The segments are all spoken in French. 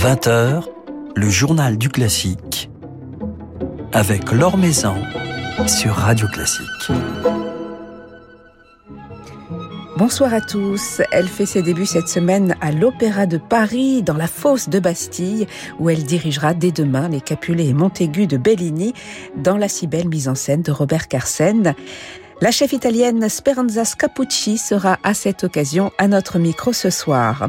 20h, le journal du classique avec Laure Maison sur Radio Classique. Bonsoir à tous. Elle fait ses débuts cette semaine à l'Opéra de Paris, dans la fosse de Bastille, où elle dirigera dès demain les Capulet et Montaigu de Bellini, dans la si belle mise en scène de Robert Carsen. La chef italienne Speranza Scapucci sera à cette occasion à notre micro ce soir.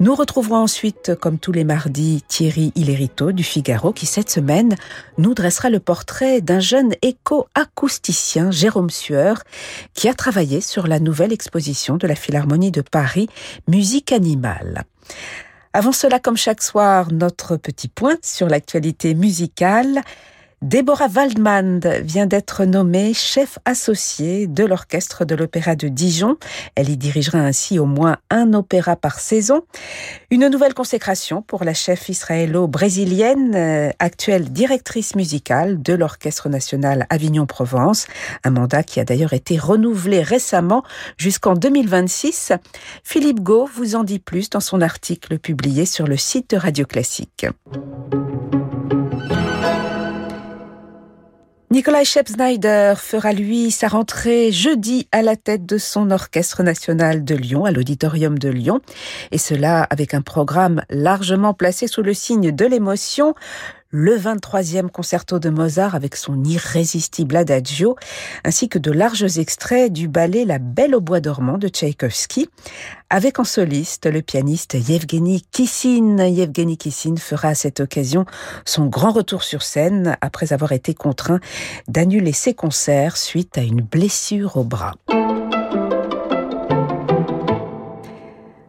Nous retrouverons ensuite, comme tous les mardis, Thierry Hillerito du Figaro qui, cette semaine, nous dressera le portrait d'un jeune éco-acousticien, Jérôme Sueur, qui a travaillé sur la nouvelle exposition de la Philharmonie de Paris, Musique animale. Avant cela, comme chaque soir, notre petit point sur l'actualité musicale. Deborah Waldman vient d'être nommée chef associée de l'orchestre de l'Opéra de Dijon. Elle y dirigera ainsi au moins un opéra par saison. Une nouvelle consécration pour la chef israélo-brésilienne, euh, actuelle directrice musicale de l'Orchestre national Avignon-Provence, un mandat qui a d'ailleurs été renouvelé récemment jusqu'en 2026. Philippe Gau vous en dit plus dans son article publié sur le site Radio Classique. Nikolai Shepsnyder fera lui sa rentrée jeudi à la tête de son orchestre national de Lyon, à l'auditorium de Lyon, et cela avec un programme largement placé sous le signe de l'émotion le 23e concerto de Mozart avec son irrésistible adagio, ainsi que de larges extraits du ballet La Belle au bois dormant de Tchaïkovski, avec en soliste le pianiste Yevgeny Kissin. Yevgeny Kissin fera à cette occasion son grand retour sur scène après avoir été contraint d'annuler ses concerts suite à une blessure au bras.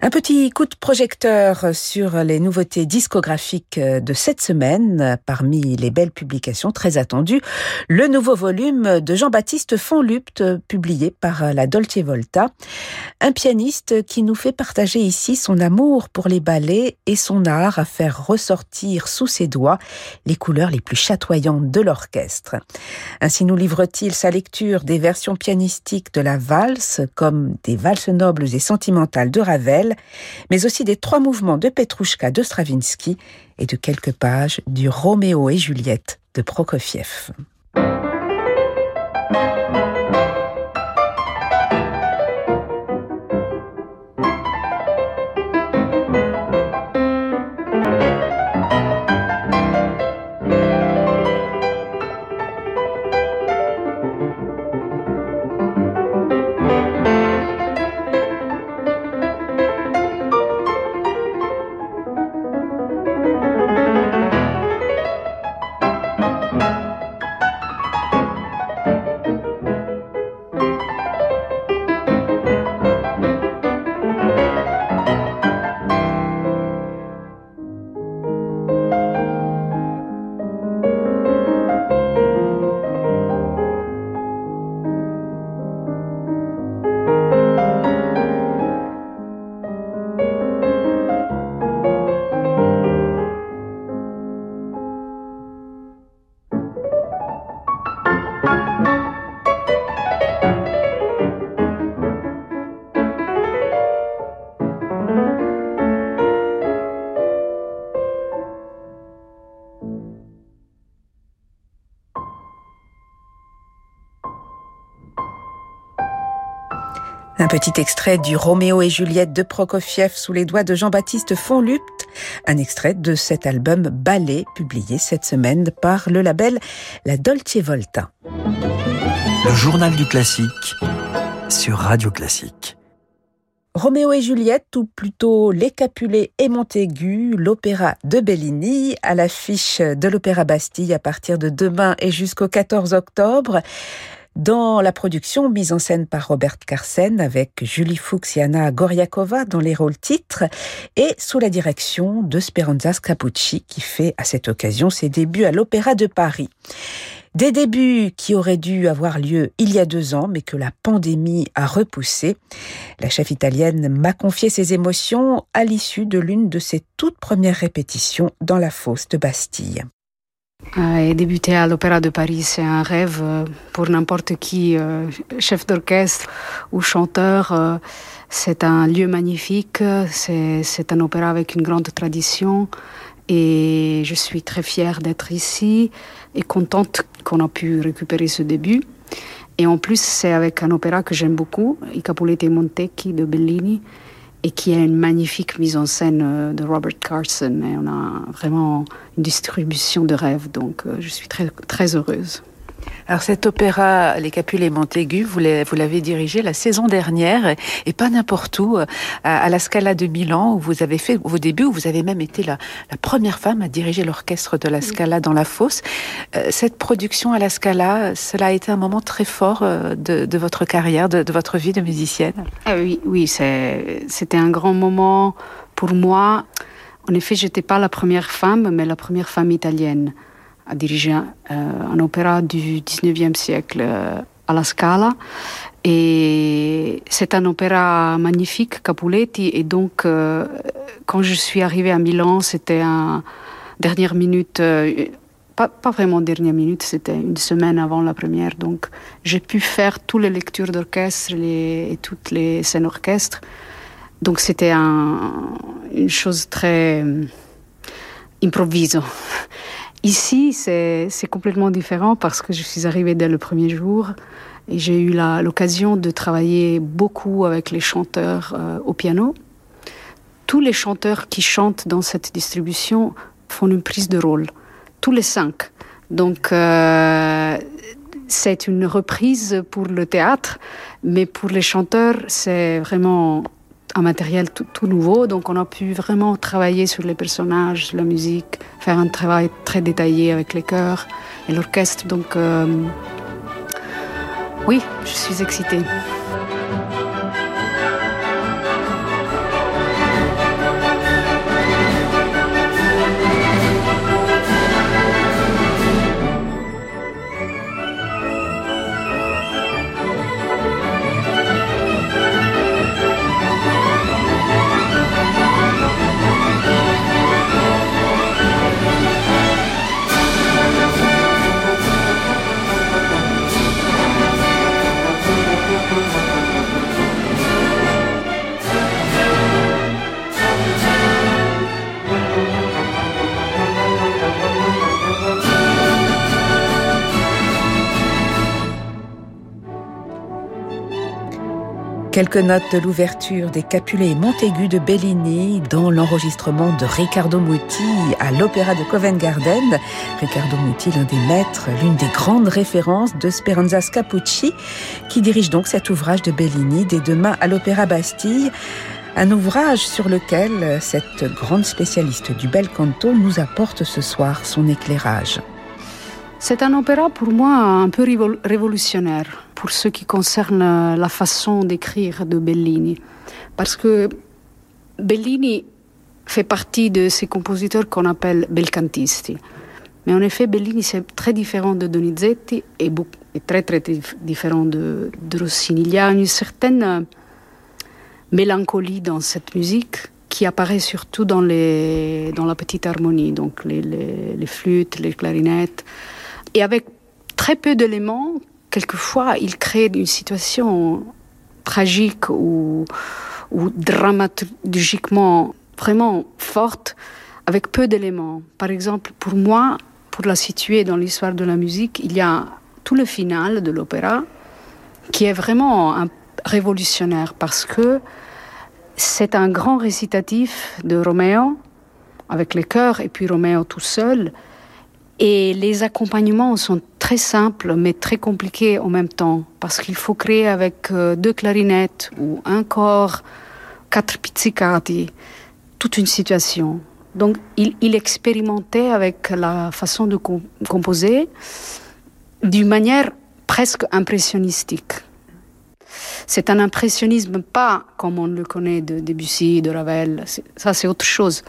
Un petit coup de projecteur sur les nouveautés discographiques de cette semaine. Parmi les belles publications très attendues, le nouveau volume de Jean-Baptiste Fonlupt, publié par la Dolce Volta. Un pianiste qui nous fait partager ici son amour pour les ballets et son art à faire ressortir sous ses doigts les couleurs les plus chatoyantes de l'orchestre. Ainsi nous livre-t-il sa lecture des versions pianistiques de la valse, comme des valses nobles et sentimentales de Ravel, mais aussi des trois mouvements de Petrouchka de Stravinsky et de quelques pages du Roméo et Juliette de Prokofiev. Un petit extrait du Roméo et Juliette de Prokofiev sous les doigts de Jean-Baptiste Fonlupt, un extrait de cet album Ballet publié cette semaine par le label La Dolce Volta. Le journal du classique sur Radio Classique. Roméo et Juliette, ou plutôt Les Capulets et Montaigu, l'opéra de Bellini, à l'affiche de l'Opéra Bastille à partir de demain et jusqu'au 14 octobre dans la production mise en scène par Robert Carsen avec Julie Fuchs et Anna Goriakova dans les rôles titres et sous la direction de Speranza Scapucci qui fait à cette occasion ses débuts à l'Opéra de Paris. Des débuts qui auraient dû avoir lieu il y a deux ans, mais que la pandémie a repoussé. La chef italienne m'a confié ses émotions à l'issue de l'une de ses toutes premières répétitions dans la fosse de Bastille. Et débuter à l'Opéra de Paris, c'est un rêve pour n'importe qui, chef d'orchestre ou chanteur. C'est un lieu magnifique, c'est un opéra avec une grande tradition et je suis très fière d'être ici et contente qu'on a pu récupérer ce début. Et en plus, c'est avec un opéra que j'aime beaucoup, I Capuleti e Montecchi de Bellini, et qui a une magnifique mise en scène euh, de Robert Carson. Et on a vraiment une distribution de rêve, donc euh, je suis très, très heureuse. Alors cet opéra Les Capules Montaigu, vous l'avez dirigé la saison dernière et pas n'importe où, à, la Scala de Milan où vous avez fait vos débuts, où vous avez même été la, première femme à diriger l'orchestre de la Scala dans la fosse. Euh, cette production à la Scala, cela a été un moment très fort euh, de, votre carrière, de, votre vie de musicienne? Ah oui, oui, c'était un grand moment pour moi. En effet, j'étais pas la première femme, mais la première femme italienne a dirigé un, euh, opéra du 19e siècle euh, à la Scala. Et c'est un opéra magnifique, Capuletti. Et donc, euh, quand je suis arrivée à Milan, c'était un dernière minute, pas, vraiment dernière minute, c'était une semaine avant la première. Donc, j'ai pu faire toutes les lectures d'orchestre et toutes les scènes orchestres. Donc, c'était un, une chose très improvise. Ici, c'est complètement différent parce que je suis arrivée dès le premier jour et j'ai eu l'occasion de travailler beaucoup avec les chanteurs euh, au piano. Tous les chanteurs qui chantent dans cette distribution font une prise de rôle, tous les cinq. Donc, euh, c'est une reprise pour le théâtre, mais pour les chanteurs, c'est vraiment un matériel tout, nouveau, donc on a pu vraiment travailler sur les personnages, la musique, faire un travail très détaillé avec les chœurs et l'orchestre. Donc euh, oui, je suis excitée. Quelques notes de l'ouverture des Capulet et Montaigu de Bellini dans l'enregistrement de Riccardo Muti à l'Opéra de Covent Garden. Riccardo Muti, l'un des maîtres, l'une des grandes références de Speranza Scapucci, qui dirige donc cet ouvrage de Bellini dès demain à l'Opéra Bastille. Un ouvrage sur lequel cette grande spécialiste du bel canto nous apporte ce soir son éclairage. C'est un opéra pour moi un peu révolutionnaire pour ce qui concerne la façon d'écrire de Bellini. Parce que Bellini fait partie de ces compositeurs qu'on appelle belcantisti. Mais en effet, Bellini, c'est très différent de Donizetti et, très, très différent de, Rossini. Il y a une certaine mélancolie dans cette musique qui apparaît surtout dans, la petite harmonie, donc les flûtes, les clarinettes, et avec très peu d'éléments quelquefois, il crée une situation tragique ou, ou dramaturgiquement vraiment forte avec peu d'éléments. Par exemple, pour moi, pour la situer dans l'histoire de la musique, il y a tout le final de l'opéra qui est vraiment révolutionnaire parce que c'est un grand récitatif de Roméo avec les chœurs et puis Roméo tout seul et les accompagnements sont très simples mais très compliqués en même temps parce qu'il faut créer avec euh, deux clarinettes ou un corps, quatre pizzicati, toute une situation. Donc il, expérimentait avec la façon de composer d'une manière presque impressionnistique. C'est un impressionnisme pas comme on le connaît de Debussy, de Ravel, ça c'est autre chose,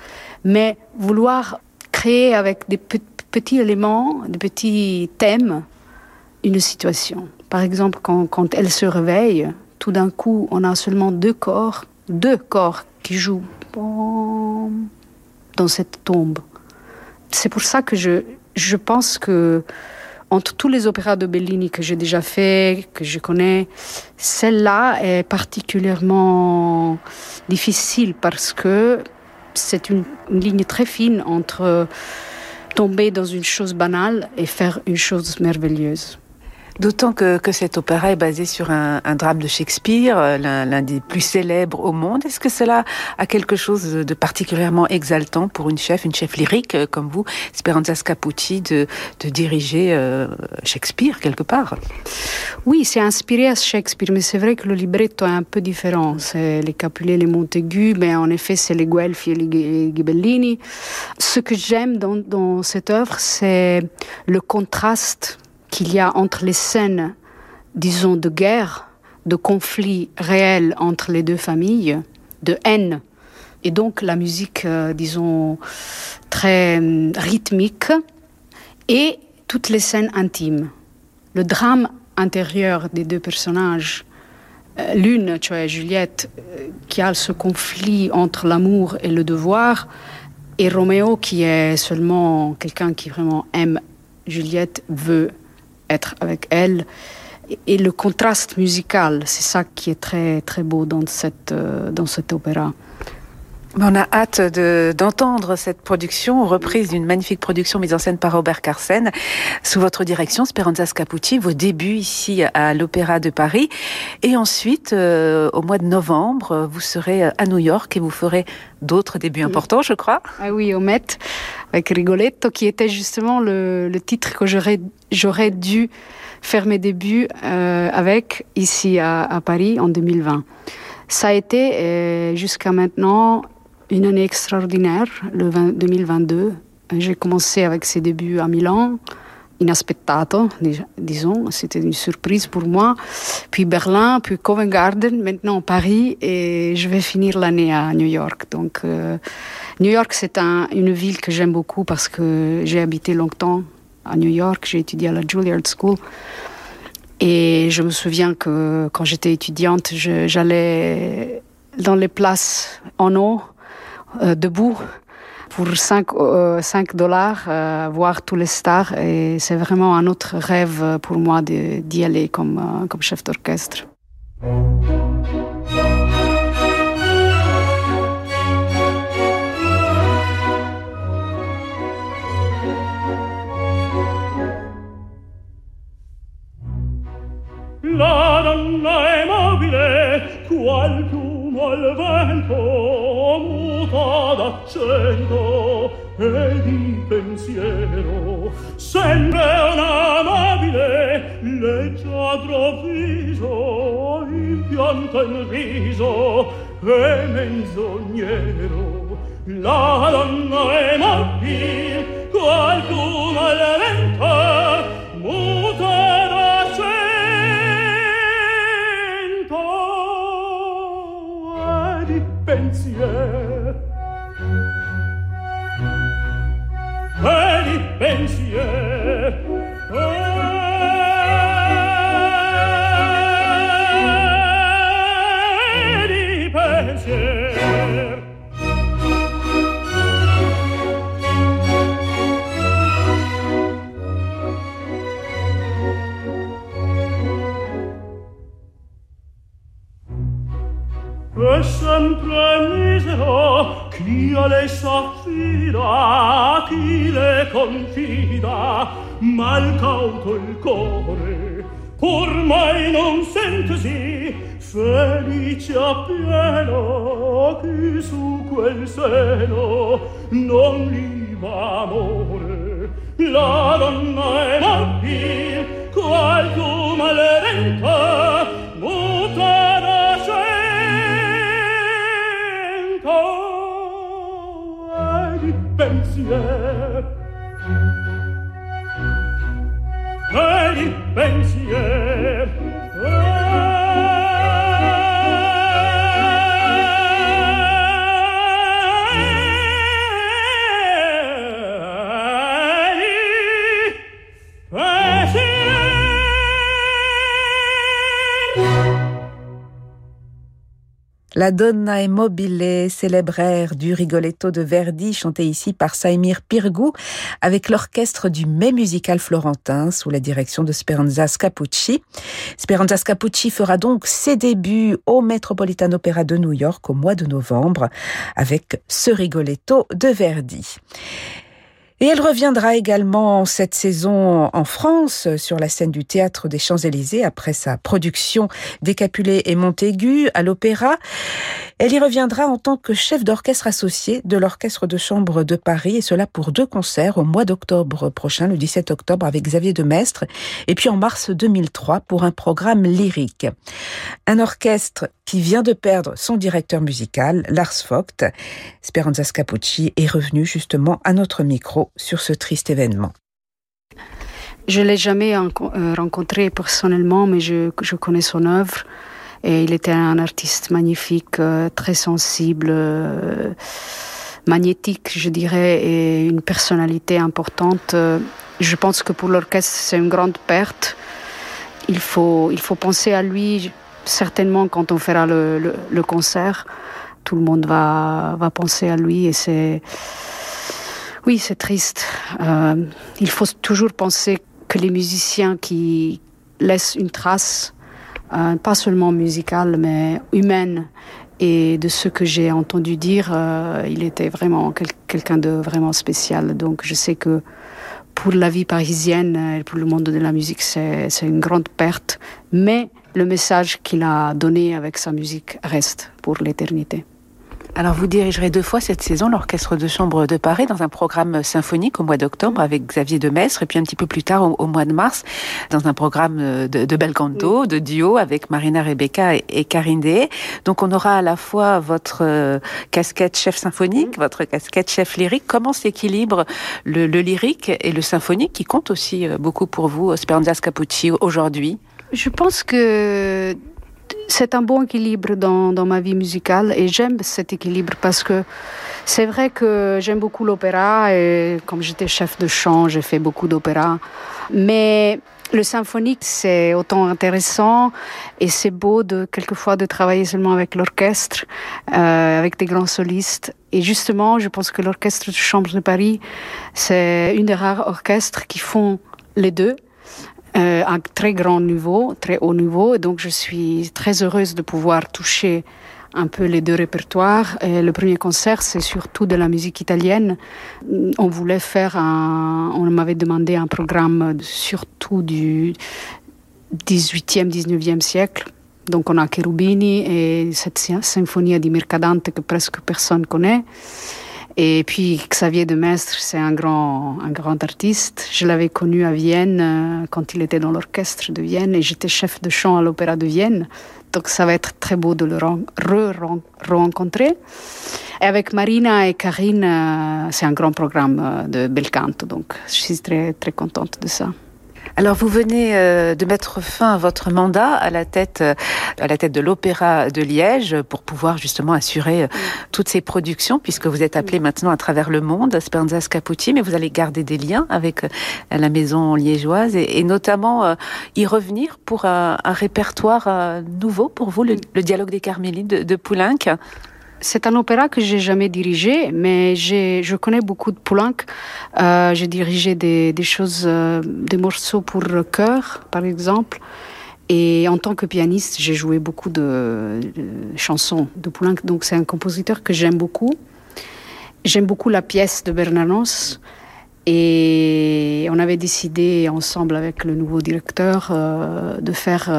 mais vouloir créer avec des petits éléments, de petits thèmes, une situation. Par exemple, quand, quand elle se réveille, tout d'un coup, on a seulement deux corps, deux corps qui jouent dans cette tombe. C'est pour ça que je, je pense que entre tous les opéras de Bellini que j'ai déjà fait, que je connais, celle-là est particulièrement difficile parce que c'est une, ligne très fine entre tomber dans une chose banale et faire une chose merveilleuse. D'autant que, que, cet opéra est basé sur un, un drame de Shakespeare, euh, l'un des plus célèbres au monde. Est-ce que cela a quelque chose de particulièrement exaltant pour une chef, une chef lyrique euh, comme vous, Speranza Scapucci, de, de diriger euh, Shakespeare quelque part? Oui, c'est inspiré à Shakespeare, mais c'est vrai que le libretto est un peu différent. C'est les Capulet, les Montaigu, mais en effet, c'est les Guelfi et les Ghibellini. Ce que j'aime dans, dans cette œuvre, c'est le contraste qu'il y a entre les scènes, disons, de guerre, de conflit réel entre les deux familles, de haine, et donc la musique, euh, disons, très euh, rythmique, et toutes les scènes intimes. Le drame intérieur des deux personnages, euh, l'une, tu vois, Juliette, qui a ce conflit entre l'amour et le devoir, et Roméo, qui est seulement quelqu'un qui vraiment aime Juliette, veut être avec elle. Et le contraste musical, c'est ça qui est très, très beau dans, cette, euh, dans cet opéra. On a hâte d'entendre cette production, reprise d'une magnifique production mise en scène par Robert Carsen, sous votre direction, Speranza Scapucci, vos débuts ici à l'Opéra de Paris. Et ensuite, euh, au mois de novembre, vous serez à New York et vous ferez d'autres débuts importants, je crois. Ah oui, au Met, avec Rigoletto, qui était justement le, le titre que j'aurais dû faire mes débuts euh, avec ici à, à, Paris en 2020. Ça a été euh, jusqu'à maintenant une année extraordinaire, le 2022. J'ai commencé avec ses débuts à Milan, inaspettato, disons, c'était une surprise pour moi. Puis Berlin, puis Covent Garden, maintenant Paris, et je vais finir l'année à New York. Donc, euh, New York, c'est un, une ville que j'aime beaucoup parce que j'ai habité longtemps à New York, j'ai étudié à la Juilliard School. Et je me souviens que quand j'étais étudiante, j'allais dans les places en eau euh, debout pour 5, euh, dollars euh, voir tous les stars et c'est vraiment un autre rêve pour moi d'y aller comme, chef d'orchestre. Muta d'accento e di pensiero. Sembra una mobile leggiadro viso impianta in viso e menzognero. La donna è mobile qualcuno al vento muta d'accento e di pensier pensier. E di pensier. E sempre misero Lia le s'affida, chi le confida, mal cauto il core, ormai non sentesi, felice appieno, chi su quel seno non li va amore. La donna è matti, qual tu maledetta, pensier. Per pensier. La Donna e Mobile, célèbre air du Rigoletto de Verdi, chanté ici par Saimir Pirgou, avec l'orchestre du Mai musical florentin, sous la direction de Speranza Scapucci. Speranza Scapucci fera donc ses débuts au Metropolitan Opera de New York au mois de novembre, avec ce Rigoletto de Verdi. Et elle reviendra également cette saison en France sur la scène du théâtre des Champs-Élysées après sa production Décapulé et Montaigu à l'Opéra. Elle y reviendra en tant que chef d'orchestre associé de l'Orchestre de Chambre de Paris et cela pour deux concerts au mois d'octobre prochain, le 17 octobre avec Xavier de Mestre et puis en mars 2003 pour un programme lyrique. Un orchestre qui vient de perdre son directeur musical, Lars Vogt. Speranza Scapucci est revenu justement à notre micro sur ce triste événement. Je l'ai jamais euh, rencontré personnellement, mais je, connais son œuvre. Et il était un artiste magnifique, euh, très sensible, euh, magnétique, je dirais, et une personnalité importante. Je pense que pour l'orchestre, c'est une grande perte. Il faut, il faut penser à lui certainement quand on fera le concert. Tout le monde va, va penser à lui et c'est oui, c'est triste. Euh, il faut toujours penser que les musiciens qui laissent une trace, euh, pas seulement musicale, mais humaine, et de ce que j'ai entendu dire, euh, il était vraiment quel quelqu'un de vraiment spécial. Donc je sais que pour la vie parisienne et pour le monde de la musique, c'est une grande perte. Mais le message qu'il a donné avec sa musique reste pour l'éternité. Alors vous dirigerez deux fois cette saison l'Orchestre de Chambre de Paris dans un programme symphonique au mois d'octobre avec Xavier Demestre et puis un petit peu plus tard au, mois de mars dans un programme de, de bel canto, de duo avec Marina Rebecca et, Karine Dehé. Donc on aura à la fois votre euh, casquette chef symphonique, votre casquette chef lyrique. Comment s'équilibre le, le lyrique et le symphonique qui compte aussi euh, beaucoup pour vous, Speranza Scapucci, aujourd'hui? Je pense que c'est un bon équilibre dans, dans, ma vie musicale et j'aime cet équilibre parce que c'est vrai que j'aime beaucoup l'opéra et comme j'étais chef de chant, j'ai fait beaucoup d'opéra. Mais le symphonique, c'est autant intéressant et c'est beau de quelquefois de travailler seulement avec l'orchestre, euh, avec des grands solistes. Et justement, je pense que l'orchestre de chambre de Paris, c'est une des rares orchestres qui font les deux euh, à très grand niveau, très haut niveau. Et donc, je suis très heureuse de pouvoir toucher un peu les deux répertoires. Le premier concert, c'est surtout de la musique italienne. On voulait faire un, on m'avait demandé un programme surtout du 18e, 19e siècle. Donc on a Cherubini et cette symphonie di Mercadante que presque personne connaît. Et puis Xavier de Mestre, c'est un grand, un grand artiste. Je l'avais connu à Vienne euh, quand il était dans l'orchestre de Vienne et j'étais chef de chant à l'Opéra de Vienne. Donc ça va être très beau de le re-rencontrer. Et avec Marina et Karine, euh, c'est un grand programme euh, de bel canto. Donc je suis très, très contente de ça. Alors vous venez euh, de mettre fin à votre mandat à la tête euh, à la tête de l'Opéra de Liège pour pouvoir justement assurer euh, toutes ces productions puisque vous êtes appelé maintenant à travers le monde, Speranza Scapucci, mais vous allez garder des liens avec la maison liégeoise et, notamment y revenir pour un, répertoire nouveau pour vous, le, dialogue des Carmélites de, de Poulenc. C'est un opéra que j'ai jamais dirigé, mais je connais beaucoup de Poulenc. Euh, j'ai dirigé des, choses, euh, des morceaux pour chœur, par exemple. Et en tant que pianiste, j'ai joué beaucoup de, chansons de Poulenc. Donc c'est un compositeur que j'aime beaucoup. J'aime beaucoup la pièce de Bernanos. Et on avait décidé ensemble avec le nouveau directeur euh, de faire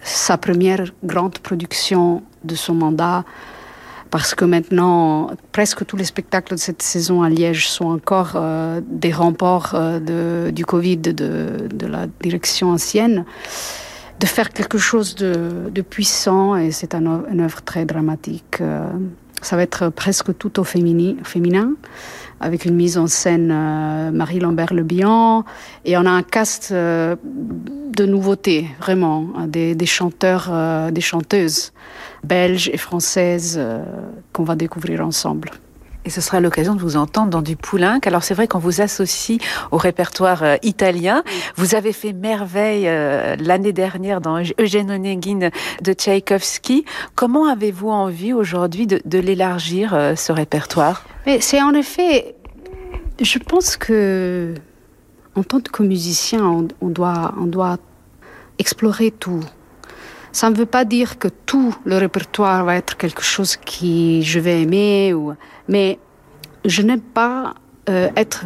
sa première grande production de son mandat parce que maintenant, presque tous les spectacles de cette saison à Liège sont encore euh, des remports euh, du Covid de, la direction ancienne, de faire quelque chose de, puissant, et c'est un, une œuvre très dramatique. Euh, ça va être presque tout au féminin avec une mise en scène euh, Marie-Lambert Le Bihan, et on a un cast euh, de nouveautés, vraiment, hein, des, chanteurs, des chanteuses belges et françaises qu'on va découvrir ensemble. Et ce sera l'occasion de vous entendre dans du Poulenc. Alors c'est vrai qu'on vous associe au répertoire euh, italien. Vous avez fait merveille euh, l'année dernière dans Eugène Onegin de Tchaïkovski. Comment avez-vous envie aujourd'hui de, l'élargir, euh, ce répertoire? Mais c'est en effet, je pense que en tant que musicien, on, doit, on doit explorer tout. Ça ne veut pas dire que tout le répertoire va être quelque chose qui je vais aimer, mais je n'aime pas euh, être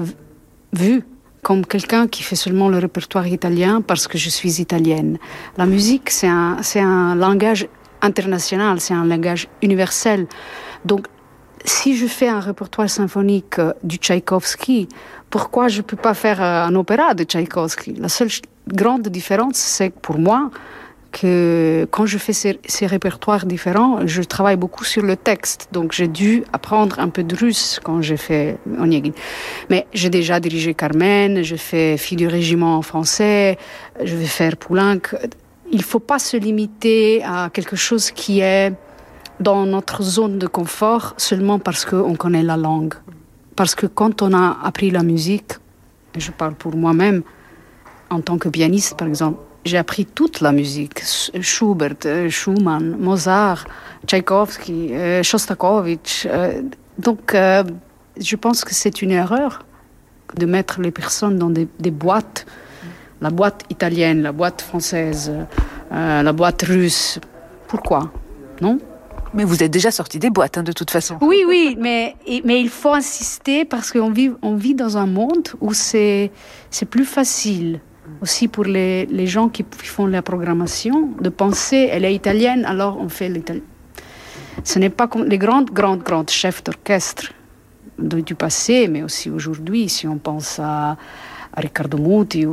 vue comme quelqu'un qui fait seulement le répertoire italien parce que je suis italienne. La musique, c'est un, un langage international, c'est un langage universel. Donc, si je fais un répertoire symphonique euh, du Tchaïkovski, pourquoi je ne peux pas faire euh, un opéra de Tchaïkovski? La seule grande différence, c'est pour moi, que quand je fais ces, répertoires différents, je travaille beaucoup sur le texte. Donc j'ai dû apprendre un peu de russe quand j'ai fait Onegin. Mais j'ai déjà dirigé Carmen, j'ai fait Fille du régiment français, je vais faire Poulenc. Il ne faut pas se limiter à quelque chose qui est dans notre zone de confort seulement parce qu'on connaît la langue. Parce que quand on a appris la musique, je parle pour moi-même, en tant que pianiste par exemple, j'ai appris toute la musique. Schubert, euh, Schumann, Mozart, Tchaïkovski, euh, Shostakovich. Euh, donc, je pense que c'est une erreur de mettre les personnes dans des, boîtes. La boîte italienne, la boîte française, la boîte russe. Pourquoi? Non? Mais vous êtes déjà sorti des boîtes, hein, de toute façon. Oui, oui, mais, mais il faut insister parce qu'on vit, on vit dans un monde où c'est plus facile aussi pour les, les, gens qui font la programmation, de penser elle est italienne, alors on fait l'italien. Ce n'est pas comme les grandes, grandes, grandes chefs d'orchestre du passé, mais aussi aujourd'hui, si on pense à, Riccardo Muti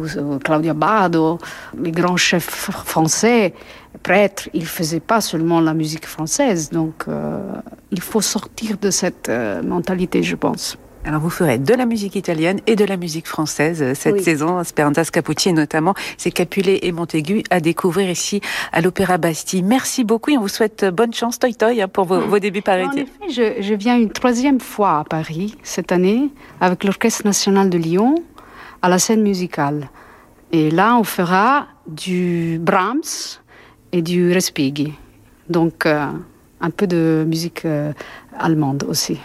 Claudia Bado, les grands chefs français, prêtres, ils ne faisaient pas seulement la musique française. Donc euh, il faut sortir de cette euh, mentalité, je pense. Alors vous ferez de la musique italienne et de la musique française euh, cette oui. saison, Speranza Scappucci et notamment c'est Capulet et Montaigu à découvrir ici à l'Opéra Bastille. Merci beaucoup et on vous souhaite bonne chance, toi toi, pour vos, vos débuts parisiens. En effet, je, je viens une troisième fois à Paris cette année avec l'Orchestre national de Lyon à la scène musicale. Et là, on fera du Brahms et du Respighi. Donc, euh, un peu de musique euh, allemande aussi.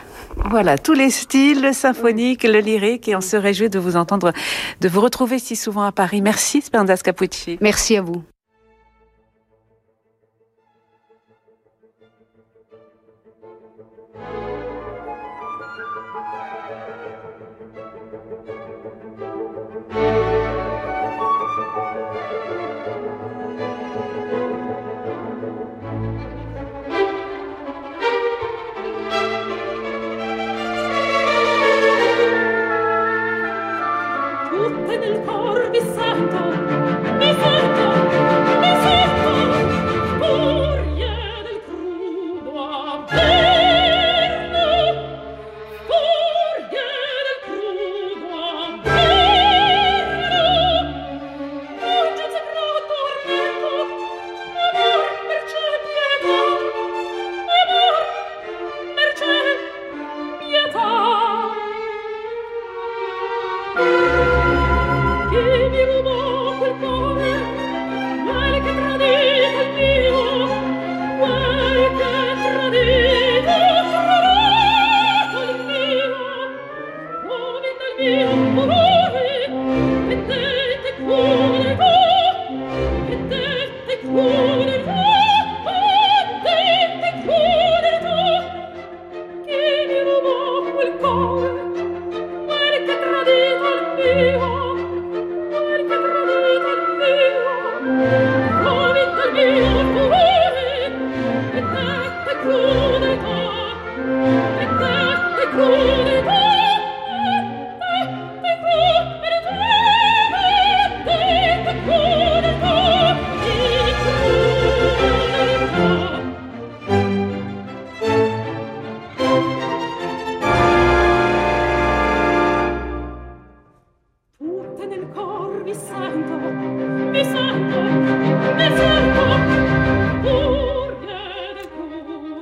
Voilà, tous les styles, le symphonique, le lyrique, et on se réjouit de vous entendre, de vous retrouver si souvent à Paris. Merci, Speranza Capucci. Merci à vous.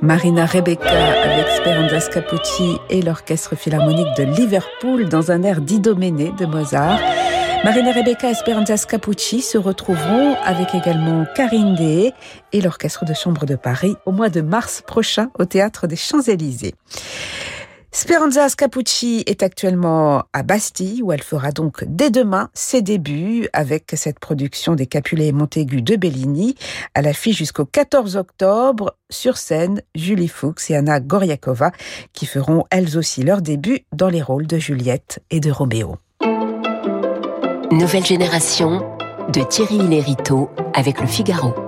Marina Rebecca avec Speranza Scapucci et l'Orchestre Philharmonique de Liverpool dans un air d'Idoménée de Mozart. Marina Rebecca et Speranza Scapucci se retrouveront avec également Karine Dehé et l'Orchestre de Chambre de Paris au mois de mars prochain au Théâtre des Champs-Élysées. Speranza Scapucci est actuellement à Bastille, où elle fera donc dès demain ses débuts avec cette production des Capulet et Montaigu de Bellini, à l'affiche jusqu'au 14 octobre. Sur scène, Julie Fuchs et Anna Goriakova, qui feront elles aussi leur début dans les rôles de Juliette et de Roméo. Nouvelle génération de Thierry Lériteau avec le Figaro.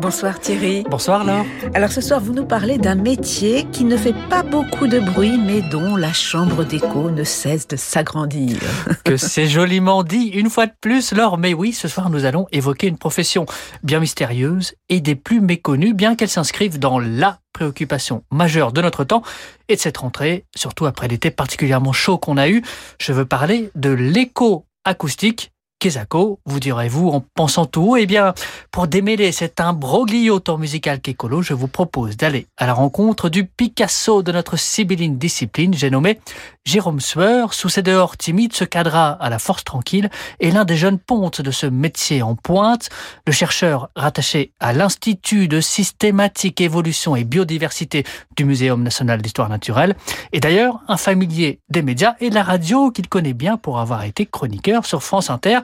Bonsoir Thierry. Bonsoir Laure. Alors ce soir, vous nous parlez d'un métier qui ne fait pas beaucoup de bruit, mais dont la chambre d'écho ne cesse de s'agrandir. Que c'est joliment dit, une fois de plus, Laure. Mais oui, ce soir, nous allons évoquer une profession bien mystérieuse et des plus méconnues, bien qu'elle s'inscrive dans la préoccupation majeure de notre temps et de cette rentrée, surtout après l'été particulièrement chaud qu'on a eu. Je veux parler de l'écho acoustique Kesako, vous direz-vous en pensant tout Eh bien, pour démêler cet imbroglio tant musical qu'écolo, je vous propose d'aller à la rencontre du Picasso de notre sibylline discipline, j'ai nommé Jérôme Sueur. Sous ses dehors timides se cadra à la force tranquille et l'un des jeunes pontes de ce métier en pointe, le chercheur rattaché à l'Institut de systématique évolution et biodiversité du Muséum national d'histoire naturelle, et d'ailleurs un familier des médias et de la radio qu'il connaît bien pour avoir été chroniqueur sur France Inter.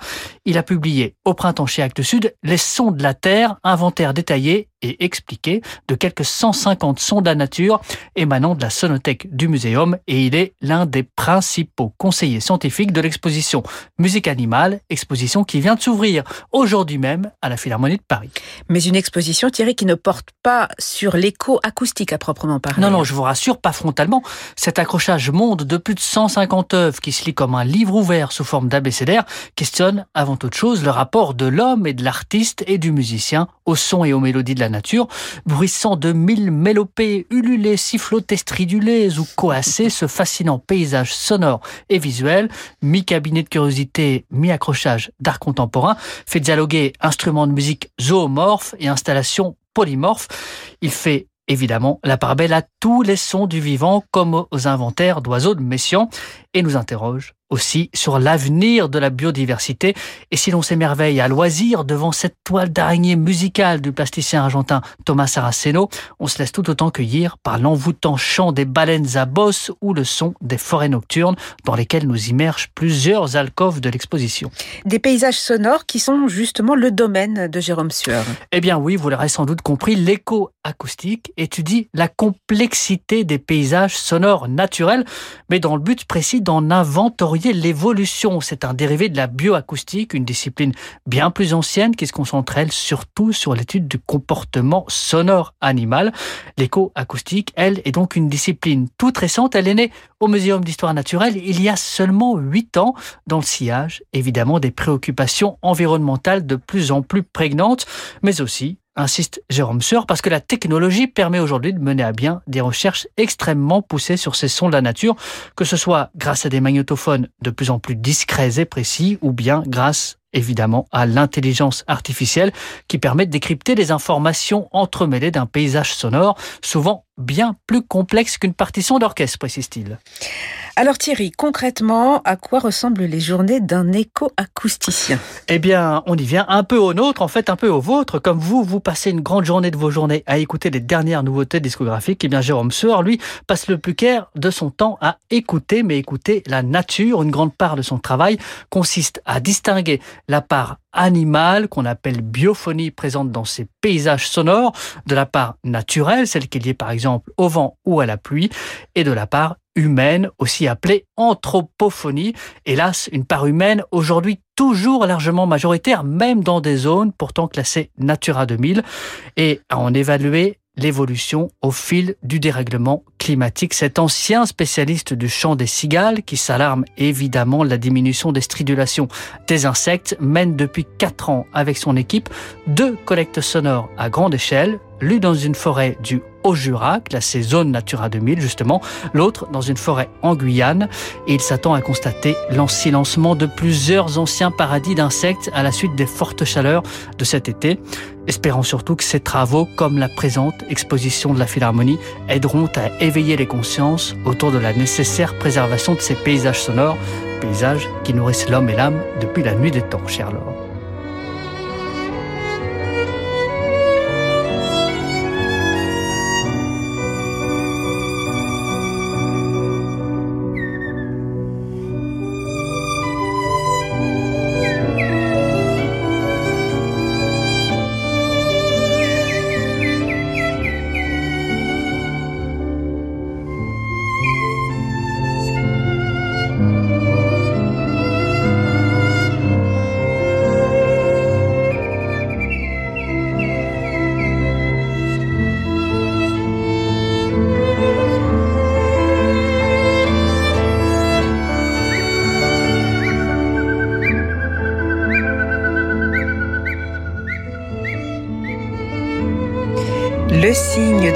Il a publié au printemps chez Actes Sud Les sons de la Terre, inventaire détaillé et expliqué de quelques 150 sons de la nature émanant de la sonothèque du muséum et il est l'un des principaux conseillers scientifiques de l'exposition Musique animale, exposition qui vient de s'ouvrir aujourd'hui même à la Philharmonie de Paris. Mais une exposition, Thierry, qui ne porte pas sur l'écho acoustique à proprement parler. Non, non, je vous rassure, pas frontalement. Cet accrochage monde de plus de 150 œuvres qui se lit comme un livre ouvert sous forme d'abécédaire questionne avant toute chose le rapport de l'homme et de l'artiste et du musicien au son et aux mélodies de la nature, bruissant de mille mélopées, ululées, sifflotées, stridulées ou coassées, ce fascinant paysage sonore et visuel, mi-cabinet de curiosité, mi-accrochage d'art contemporain, fait dialoguer instruments de musique zoomorphes et installations polymorphes. Il fait évidemment la part belle à tous les sons du vivant comme aux inventaires d'oiseaux de Messian et nous interroge aussi sur l'avenir de la biodiversité. Et si l'on s'émerveille à loisir devant cette toile d'araignée musicale du plasticien argentin Thomas Saraceno, on se laisse tout autant cueillir par l'envoûtant chant des baleines à bosse ou le son des forêts nocturnes dans lesquelles nous immergent plusieurs alcôves de l'exposition. Des paysages sonores qui sont justement le domaine de Jérôme Sueur. Eh bien oui, vous l'aurez sans doute compris, l'écho acoustique étudie la complexité des paysages sonores naturels, mais dans le but précis d'en inventorier l'évolution. C'est un dérivé de la bioacoustique, une discipline bien plus ancienne qui se concentre, elle, surtout sur l'étude du comportement sonore animal. L'éco-acoustique, elle, est donc une discipline toute récente. Elle est née au Muséum d'histoire naturelle il y a seulement huit ans, dans le sillage, évidemment, des préoccupations environnementales de plus en plus prégnantes, mais aussi insiste Jérôme Seur, parce que la technologie permet aujourd'hui de mener à bien des recherches extrêmement poussées sur ces sons de la nature, que ce soit grâce à des magnétophones de plus en plus discrets et précis, ou bien grâce évidemment à l'intelligence artificielle qui permet de décrypter les informations entremêlées d'un paysage sonore, souvent bien plus complexe qu'une partition d'orchestre, précise-t-il. Alors Thierry, concrètement, à quoi ressemblent les journées d'un éco-acousticien? Eh bien, on y vient un peu au nôtre, en fait un peu au vôtre. Comme vous, vous passez une grande journée de vos journées à écouter les dernières nouveautés discographiques. Eh bien, Jérôme Sueur, lui, passe le plus clair de son temps à écouter, mais écouter la nature. Une grande part de son travail consiste à distinguer la part animale qu'on appelle biophonie présente dans ces paysages sonores, de la part naturelle, celle qui est liée par exemple au vent ou à la pluie, et de la part humaine, aussi appelée anthropophonie. Hélas, une part humaine aujourd'hui toujours largement majoritaire, même dans des zones pourtant classées Natura 2000, et à en évaluer l'évolution au fil du dérèglement climatique. Cet ancien spécialiste du chant des cigales, qui s'alarme évidemment de la diminution des stridulations des insectes, mène depuis 4 ans avec son équipe deux collectes sonores à grande échelle, l'une dans une forêt du Haut-Jura, classée zone Natura 2000 justement, l'autre dans une forêt en Guyane, et il s'attend à constater l'ensilencement de plusieurs anciens paradis d'insectes à la suite des fortes chaleurs de cet été. Espérons surtout que ces travaux, comme la présente exposition de la Philharmonie, aideront à éveiller les consciences autour de la nécessaire préservation de ces paysages sonores, paysages qui nourrissent l'homme et l'âme depuis la nuit des temps, cher Laure.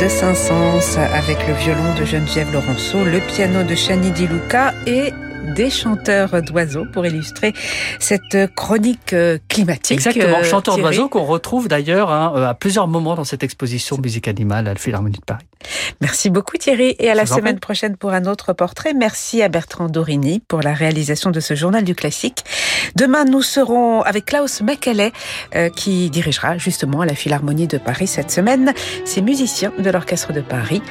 Saint-Saëns avec le violon de Geneviève Laurenceau, le piano de Chani Di Luca et des chanteurs d'oiseaux pour illustrer cette chronique euh, climatique. Exactement, chanteurs d'oiseaux qu'on retrouve d'ailleurs hein, euh, à plusieurs moments dans cette exposition Musique animale à la Philharmonie de Paris. Merci beaucoup Thierry et à la semaine prochaine pour un autre portrait. Merci à Bertrand Dorini pour la réalisation de ce journal du classique. Demain, nous serons avec Klaus euh, qui dirigera justement à la Philharmonie de Paris cette semaine ces musiciens de l'Orchestre de Paris.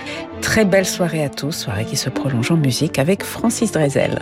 Très belle soirée à tous, soirée qui se prolonge en musique avec Francis Drezel.